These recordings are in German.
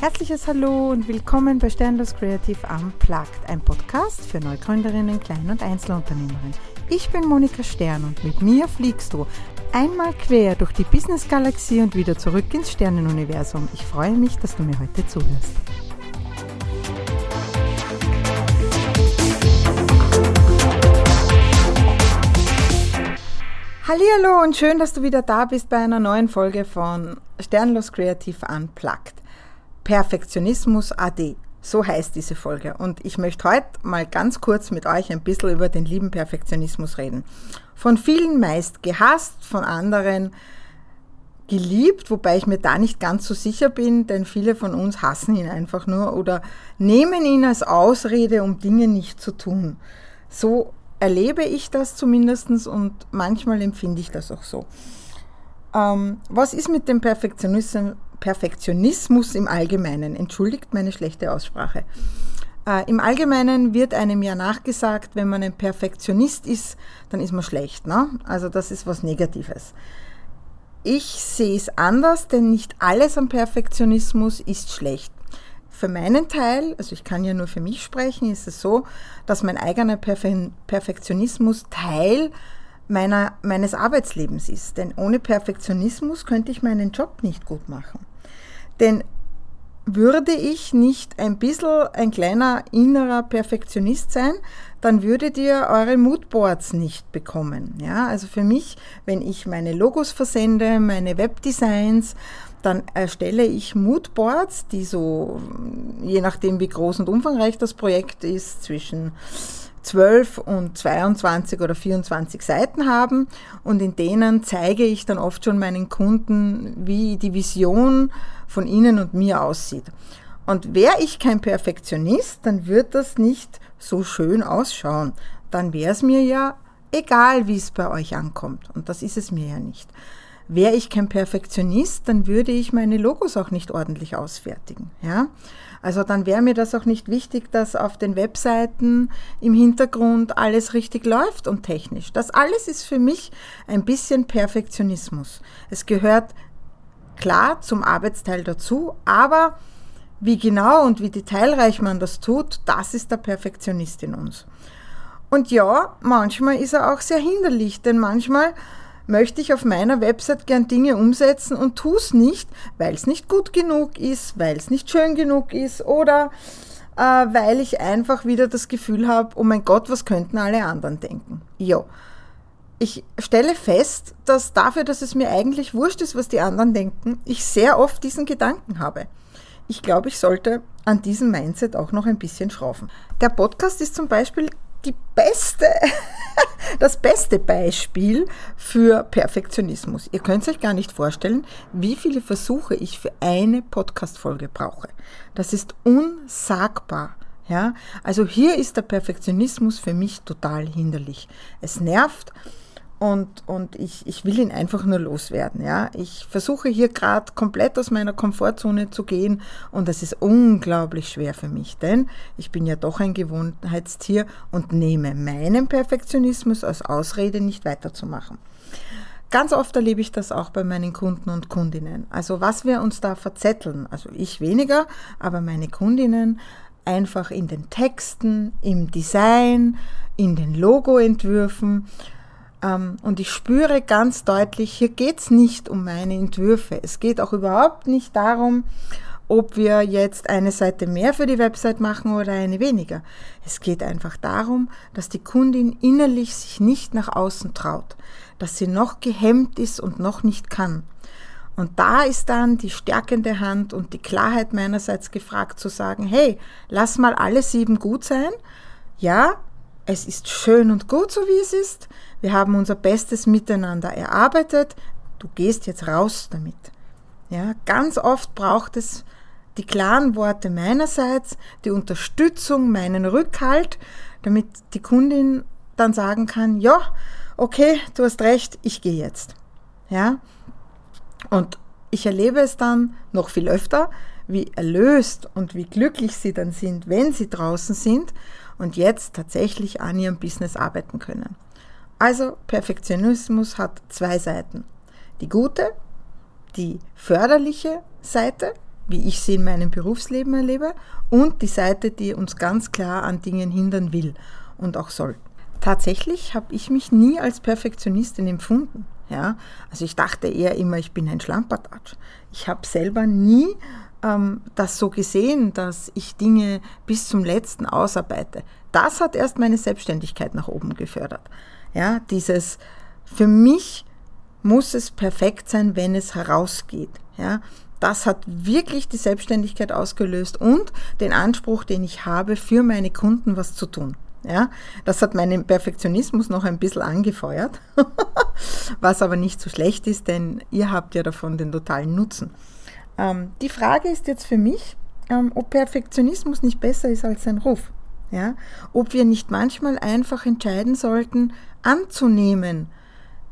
Herzliches Hallo und willkommen bei Sternlos Creative Unplugged, ein Podcast für Neugründerinnen, Klein- und Einzelunternehmerinnen. Ich bin Monika Stern und mit mir fliegst du einmal quer durch die Business-Galaxie und wieder zurück ins Sternenuniversum. Ich freue mich, dass du mir heute zuhörst. Hallo und schön, dass du wieder da bist bei einer neuen Folge von Sternlos Creative Unplugged. Perfektionismus AD. So heißt diese Folge. Und ich möchte heute mal ganz kurz mit euch ein bisschen über den lieben Perfektionismus reden. Von vielen meist gehasst, von anderen geliebt, wobei ich mir da nicht ganz so sicher bin, denn viele von uns hassen ihn einfach nur oder nehmen ihn als Ausrede, um Dinge nicht zu tun. So erlebe ich das zumindest und manchmal empfinde ich das auch so. Ähm, was ist mit dem Perfektionismus, Perfektionismus im Allgemeinen? Entschuldigt meine schlechte Aussprache. Äh, Im Allgemeinen wird einem ja nachgesagt, wenn man ein Perfektionist ist, dann ist man schlecht. Ne? Also das ist was Negatives. Ich sehe es anders, denn nicht alles am Perfektionismus ist schlecht. Für meinen Teil, also ich kann ja nur für mich sprechen, ist es so, dass mein eigener Perfe Perfektionismus Teil meiner, meines Arbeitslebens ist. Denn ohne Perfektionismus könnte ich meinen Job nicht gut machen. Denn würde ich nicht ein bisschen ein kleiner innerer Perfektionist sein, dann würdet ihr eure Moodboards nicht bekommen. Ja, also für mich, wenn ich meine Logos versende, meine Webdesigns, dann erstelle ich Moodboards, die so, je nachdem wie groß und umfangreich das Projekt ist, zwischen 12 und 22 oder 24 Seiten haben und in denen zeige ich dann oft schon meinen Kunden, wie die Vision von ihnen und mir aussieht. Und wäre ich kein Perfektionist, dann wird das nicht so schön ausschauen. Dann wäre es mir ja egal, wie es bei euch ankommt. Und das ist es mir ja nicht. Wäre ich kein Perfektionist, dann würde ich meine Logos auch nicht ordentlich ausfertigen. Ja? Also dann wäre mir das auch nicht wichtig, dass auf den Webseiten im Hintergrund alles richtig läuft und technisch. Das alles ist für mich ein bisschen Perfektionismus. Es gehört klar zum Arbeitsteil dazu, aber wie genau und wie detailreich man das tut, das ist der Perfektionist in uns. Und ja, manchmal ist er auch sehr hinderlich, denn manchmal möchte ich auf meiner Website gern Dinge umsetzen und tue es nicht, weil es nicht gut genug ist, weil es nicht schön genug ist oder äh, weil ich einfach wieder das Gefühl habe, oh mein Gott, was könnten alle anderen denken? Ja. Ich stelle fest, dass dafür, dass es mir eigentlich wurscht ist, was die anderen denken, ich sehr oft diesen Gedanken habe. Ich glaube, ich sollte an diesem Mindset auch noch ein bisschen schrauben. Der Podcast ist zum Beispiel die beste, das beste Beispiel für Perfektionismus. Ihr könnt euch gar nicht vorstellen, wie viele Versuche ich für eine Podcast-Folge brauche. Das ist unsagbar. Ja, also hier ist der Perfektionismus für mich total hinderlich. Es nervt und, und ich, ich will ihn einfach nur loswerden. Ja? Ich versuche hier gerade komplett aus meiner Komfortzone zu gehen und das ist unglaublich schwer für mich, denn ich bin ja doch ein Gewohnheitstier und nehme meinen Perfektionismus als Ausrede, nicht weiterzumachen. Ganz oft erlebe ich das auch bei meinen Kunden und Kundinnen. Also was wir uns da verzetteln, also ich weniger, aber meine Kundinnen einfach in den Texten, im Design, in den Logoentwürfen und ich spüre ganz deutlich, hier geht es nicht um meine Entwürfe. Es geht auch überhaupt nicht darum, ob wir jetzt eine Seite mehr für die Website machen oder eine weniger. Es geht einfach darum, dass die Kundin innerlich sich nicht nach außen traut, dass sie noch gehemmt ist und noch nicht kann. Und da ist dann die stärkende Hand und die Klarheit meinerseits gefragt zu sagen, hey, lass mal alle sieben gut sein. Ja, es ist schön und gut so, wie es ist. Wir haben unser Bestes miteinander erarbeitet. Du gehst jetzt raus damit. Ja, ganz oft braucht es die klaren Worte meinerseits, die Unterstützung, meinen Rückhalt, damit die Kundin dann sagen kann, ja, okay, du hast recht, ich gehe jetzt. Ja? Und ich erlebe es dann noch viel öfter, wie erlöst und wie glücklich sie dann sind, wenn sie draußen sind und jetzt tatsächlich an ihrem Business arbeiten können. Also Perfektionismus hat zwei Seiten. Die gute, die förderliche Seite, wie ich sie in meinem Berufsleben erlebe, und die Seite, die uns ganz klar an Dingen hindern will und auch soll. Tatsächlich habe ich mich nie als Perfektionistin empfunden. Ja? Also ich dachte eher immer, ich bin ein Schlampertatsch. Ich habe selber nie ähm, das so gesehen, dass ich Dinge bis zum letzten ausarbeite. Das hat erst meine Selbstständigkeit nach oben gefördert. Ja, dieses für mich muss es perfekt sein, wenn es herausgeht. Ja, das hat wirklich die Selbstständigkeit ausgelöst und den Anspruch, den ich habe, für meine Kunden was zu tun. Ja, das hat meinen Perfektionismus noch ein bisschen angefeuert, was aber nicht so schlecht ist, denn ihr habt ja davon den totalen Nutzen. Ähm, die Frage ist jetzt für mich, ähm, ob Perfektionismus nicht besser ist als sein Ruf. Ja? Ob wir nicht manchmal einfach entscheiden sollten, anzunehmen,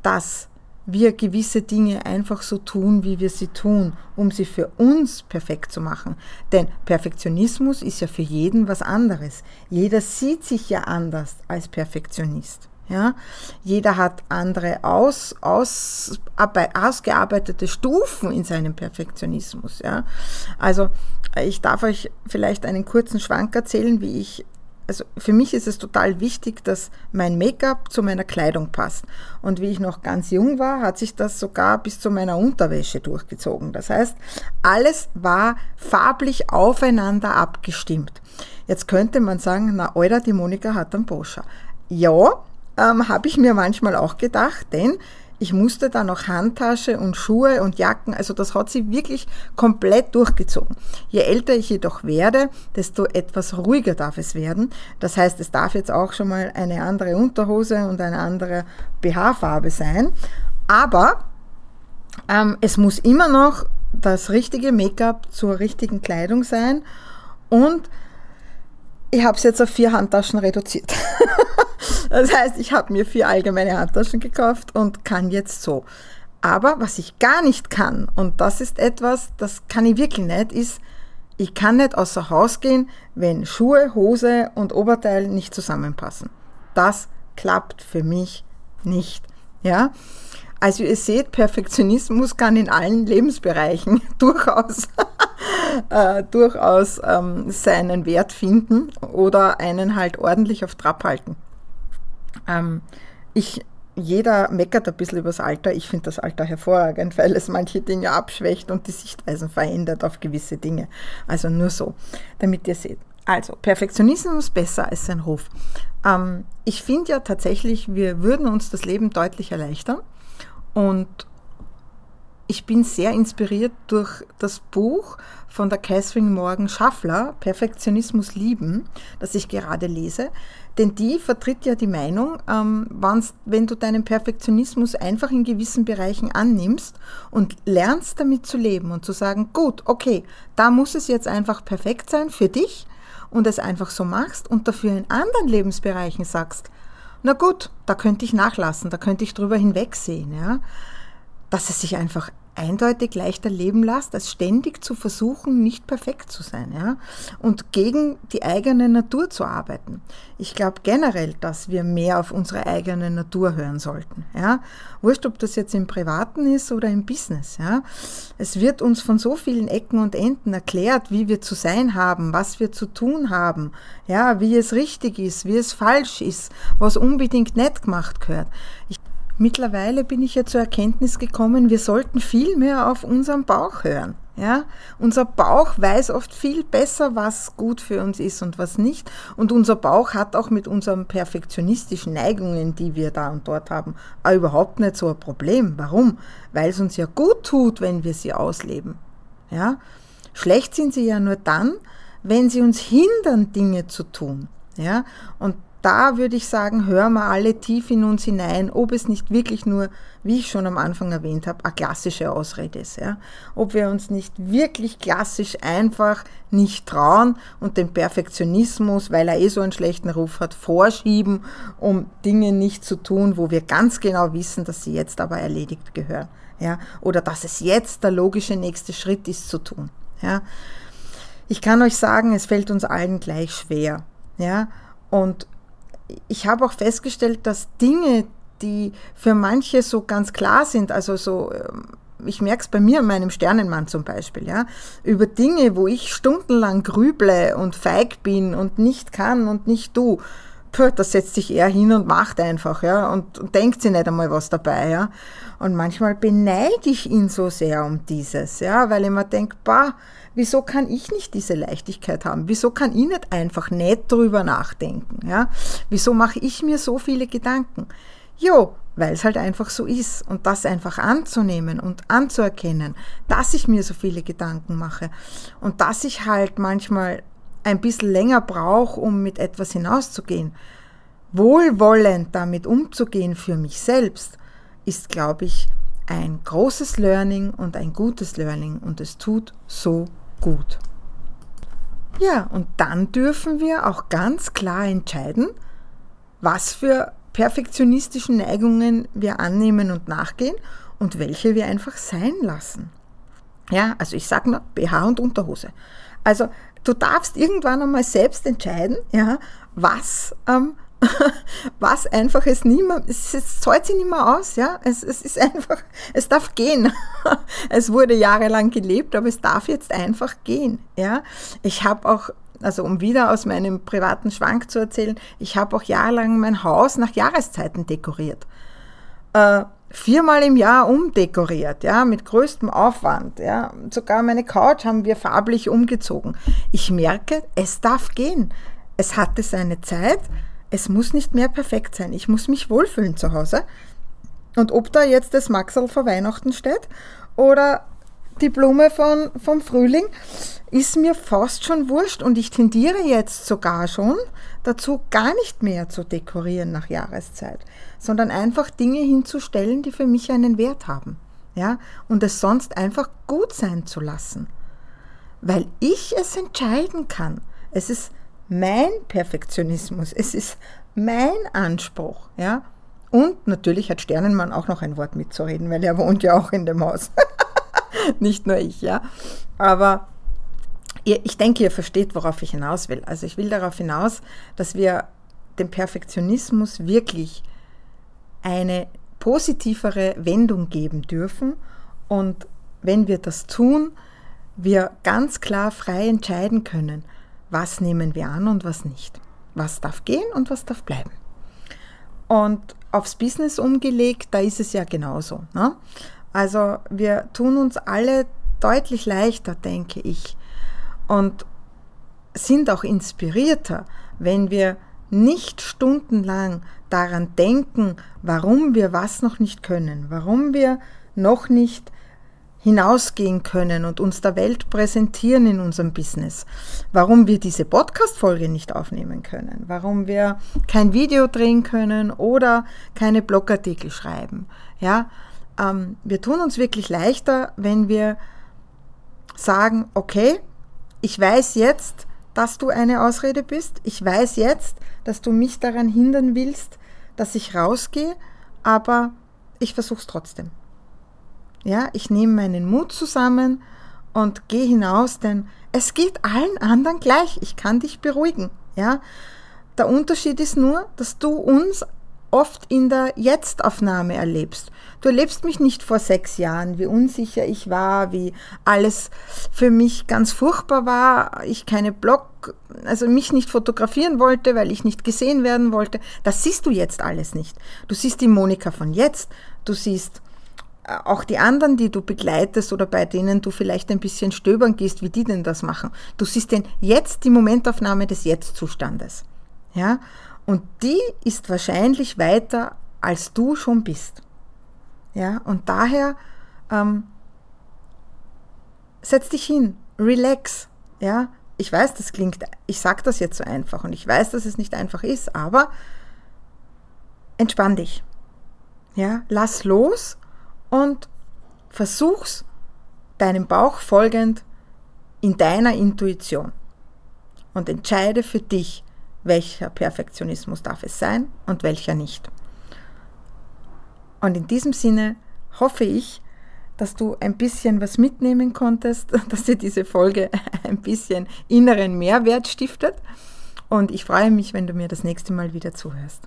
dass wir gewisse Dinge einfach so tun, wie wir sie tun, um sie für uns perfekt zu machen. Denn Perfektionismus ist ja für jeden was anderes. Jeder sieht sich ja anders als Perfektionist. Ja? Jeder hat andere aus, aus, ausgearbeitete Stufen in seinem Perfektionismus. Ja? Also ich darf euch vielleicht einen kurzen Schwank erzählen, wie ich also für mich ist es total wichtig, dass mein Make-up zu meiner Kleidung passt. Und wie ich noch ganz jung war, hat sich das sogar bis zu meiner Unterwäsche durchgezogen. Das heißt, alles war farblich aufeinander abgestimmt. Jetzt könnte man sagen, na, Euer, die Monika hat einen Boscher. Ja, ähm, habe ich mir manchmal auch gedacht, denn ich musste da noch Handtasche und Schuhe und Jacken, also das hat sie wirklich komplett durchgezogen. Je älter ich jedoch werde, desto etwas ruhiger darf es werden. Das heißt, es darf jetzt auch schon mal eine andere Unterhose und eine andere BH-Farbe sein. Aber ähm, es muss immer noch das richtige Make-up zur richtigen Kleidung sein und ich habe es jetzt auf vier Handtaschen reduziert. das heißt, ich habe mir vier allgemeine Handtaschen gekauft und kann jetzt so. Aber was ich gar nicht kann, und das ist etwas, das kann ich wirklich nicht, ist, ich kann nicht außer Haus gehen, wenn Schuhe, Hose und Oberteil nicht zusammenpassen. Das klappt für mich nicht. Ja? Also ihr seht, Perfektionismus kann in allen Lebensbereichen durchaus, äh, durchaus ähm, seinen Wert finden oder einen halt ordentlich auf Trab halten. Ähm, ich, jeder meckert ein bisschen über das Alter. Ich finde das Alter hervorragend, weil es manche Dinge abschwächt und die Sichtweisen verändert auf gewisse Dinge. Also nur so, damit ihr seht. Also, Perfektionismus besser als sein Ruf. Ähm, ich finde ja tatsächlich, wir würden uns das Leben deutlich erleichtern und ich bin sehr inspiriert durch das Buch von der Catherine Morgan Schaffler, Perfektionismus lieben, das ich gerade lese. Denn die vertritt ja die Meinung, ähm, wenn du deinen Perfektionismus einfach in gewissen Bereichen annimmst und lernst damit zu leben und zu sagen, gut, okay, da muss es jetzt einfach perfekt sein für dich und es einfach so machst und dafür in anderen Lebensbereichen sagst, na gut, da könnte ich nachlassen, da könnte ich drüber hinwegsehen, ja. Dass es sich einfach eindeutig leichter leben lässt, als ständig zu versuchen, nicht perfekt zu sein, ja. Und gegen die eigene Natur zu arbeiten. Ich glaube generell, dass wir mehr auf unsere eigene Natur hören sollten, ja. Wurscht, ob das jetzt im Privaten ist oder im Business, ja. Es wird uns von so vielen Ecken und Enden erklärt, wie wir zu sein haben, was wir zu tun haben, ja, wie es richtig ist, wie es falsch ist, was unbedingt nicht gemacht gehört. Ich Mittlerweile bin ich ja zur Erkenntnis gekommen, wir sollten viel mehr auf unseren Bauch hören. Ja, unser Bauch weiß oft viel besser, was gut für uns ist und was nicht. Und unser Bauch hat auch mit unseren perfektionistischen Neigungen, die wir da und dort haben, überhaupt nicht so ein Problem. Warum? Weil es uns ja gut tut, wenn wir sie ausleben. Ja, schlecht sind sie ja nur dann, wenn sie uns hindern, Dinge zu tun. Ja, und da würde ich sagen, hören wir alle tief in uns hinein, ob es nicht wirklich nur, wie ich schon am Anfang erwähnt habe, eine klassische Ausrede ist. Ja? Ob wir uns nicht wirklich klassisch einfach nicht trauen und den Perfektionismus, weil er eh so einen schlechten Ruf hat, vorschieben, um Dinge nicht zu tun, wo wir ganz genau wissen, dass sie jetzt aber erledigt gehören. Ja? Oder dass es jetzt der logische nächste Schritt ist zu tun. Ja? Ich kann euch sagen, es fällt uns allen gleich schwer. Ja? Und ich habe auch festgestellt, dass Dinge, die für manche so ganz klar sind, also so ähm, ich merke es bei mir, meinem Sternenmann zum Beispiel, ja, über Dinge, wo ich stundenlang grüble und feig bin und nicht kann und nicht tu, Puh, da setzt sich er hin und macht einfach, ja, und, und denkt sich nicht einmal was dabei, ja. Und manchmal beneide ich ihn so sehr um dieses, ja, weil ich mir denke, bah, wieso kann ich nicht diese Leichtigkeit haben? Wieso kann ich nicht einfach nett drüber nachdenken, ja? Wieso mache ich mir so viele Gedanken? Jo, weil es halt einfach so ist und das einfach anzunehmen und anzuerkennen, dass ich mir so viele Gedanken mache und dass ich halt manchmal ein bisschen länger brauche, um mit etwas hinauszugehen. Wohlwollend damit umzugehen für mich selbst, ist, glaube ich, ein großes Learning und ein gutes Learning und es tut so gut. Ja, und dann dürfen wir auch ganz klar entscheiden, was für perfektionistischen Neigungen wir annehmen und nachgehen und welche wir einfach sein lassen. Ja, also ich sage nur BH und Unterhose. Also du darfst irgendwann einmal selbst entscheiden, ja, was, ähm, was einfach es nie mehr, es, es zahlt sich nicht mehr aus, ja, es, es ist einfach, es darf gehen. es wurde jahrelang gelebt, aber es darf jetzt einfach gehen, ja. Ich habe auch also um wieder aus meinem privaten Schwank zu erzählen, ich habe auch jahrelang mein Haus nach Jahreszeiten dekoriert. Äh, viermal im Jahr umdekoriert, ja, mit größtem Aufwand, ja. Sogar meine Couch haben wir farblich umgezogen. Ich merke, es darf gehen. Es hatte seine Zeit. Es muss nicht mehr perfekt sein. Ich muss mich wohlfühlen zu Hause. Und ob da jetzt das Maxel vor Weihnachten steht oder die Blume von, vom Frühling, ist mir fast schon wurscht und ich tendiere jetzt sogar schon dazu, gar nicht mehr zu dekorieren nach Jahreszeit, sondern einfach Dinge hinzustellen, die für mich einen Wert haben. Ja, und es sonst einfach gut sein zu lassen. Weil ich es entscheiden kann. Es ist mein Perfektionismus, es ist mein Anspruch, ja. Und natürlich hat Sternenmann auch noch ein Wort mitzureden, weil er wohnt ja auch in dem Haus. Nicht nur ich, ja. Aber ich denke, ihr versteht, worauf ich hinaus will. Also ich will darauf hinaus, dass wir dem Perfektionismus wirklich eine positivere Wendung geben dürfen und wenn wir das tun, wir ganz klar frei entscheiden können, was nehmen wir an und was nicht. Was darf gehen und was darf bleiben. Und aufs Business umgelegt, da ist es ja genauso. Ne? Also wir tun uns alle deutlich leichter, denke ich, und sind auch inspirierter, wenn wir nicht stundenlang daran denken, warum wir was noch nicht können, warum wir noch nicht hinausgehen können und uns der Welt präsentieren in unserem Business, warum wir diese Podcast-Folge nicht aufnehmen können, warum wir kein Video drehen können oder keine Blogartikel schreiben. Ja, ähm, wir tun uns wirklich leichter, wenn wir sagen, okay, ich weiß jetzt, dass du eine Ausrede bist. Ich weiß jetzt, dass du mich daran hindern willst, dass ich rausgehe, aber ich versuche es trotzdem. Ja, ich nehme meinen Mut zusammen und gehe hinaus, denn es geht allen anderen gleich. Ich kann dich beruhigen. Ja, der Unterschied ist nur, dass du uns oft in der Jetzt-Aufnahme erlebst. Du erlebst mich nicht vor sechs Jahren, wie unsicher ich war, wie alles für mich ganz furchtbar war, ich keine Blog, also mich nicht fotografieren wollte, weil ich nicht gesehen werden wollte. Das siehst du jetzt alles nicht. Du siehst die Monika von jetzt, du siehst äh, auch die anderen, die du begleitest oder bei denen du vielleicht ein bisschen stöbern gehst, wie die denn das machen. Du siehst den jetzt die Momentaufnahme des Jetzt-Zustandes. Ja? Und die ist wahrscheinlich weiter, als du schon bist. Ja, und daher ähm, setz dich hin, relax. Ja, ich weiß, das klingt, ich sage das jetzt so einfach und ich weiß, dass es nicht einfach ist, aber entspann dich. Ja, lass los und versuch's deinem Bauch folgend in deiner Intuition und entscheide für dich, welcher Perfektionismus darf es sein und welcher nicht. Und in diesem Sinne hoffe ich, dass du ein bisschen was mitnehmen konntest, dass dir diese Folge ein bisschen inneren Mehrwert stiftet. Und ich freue mich, wenn du mir das nächste Mal wieder zuhörst.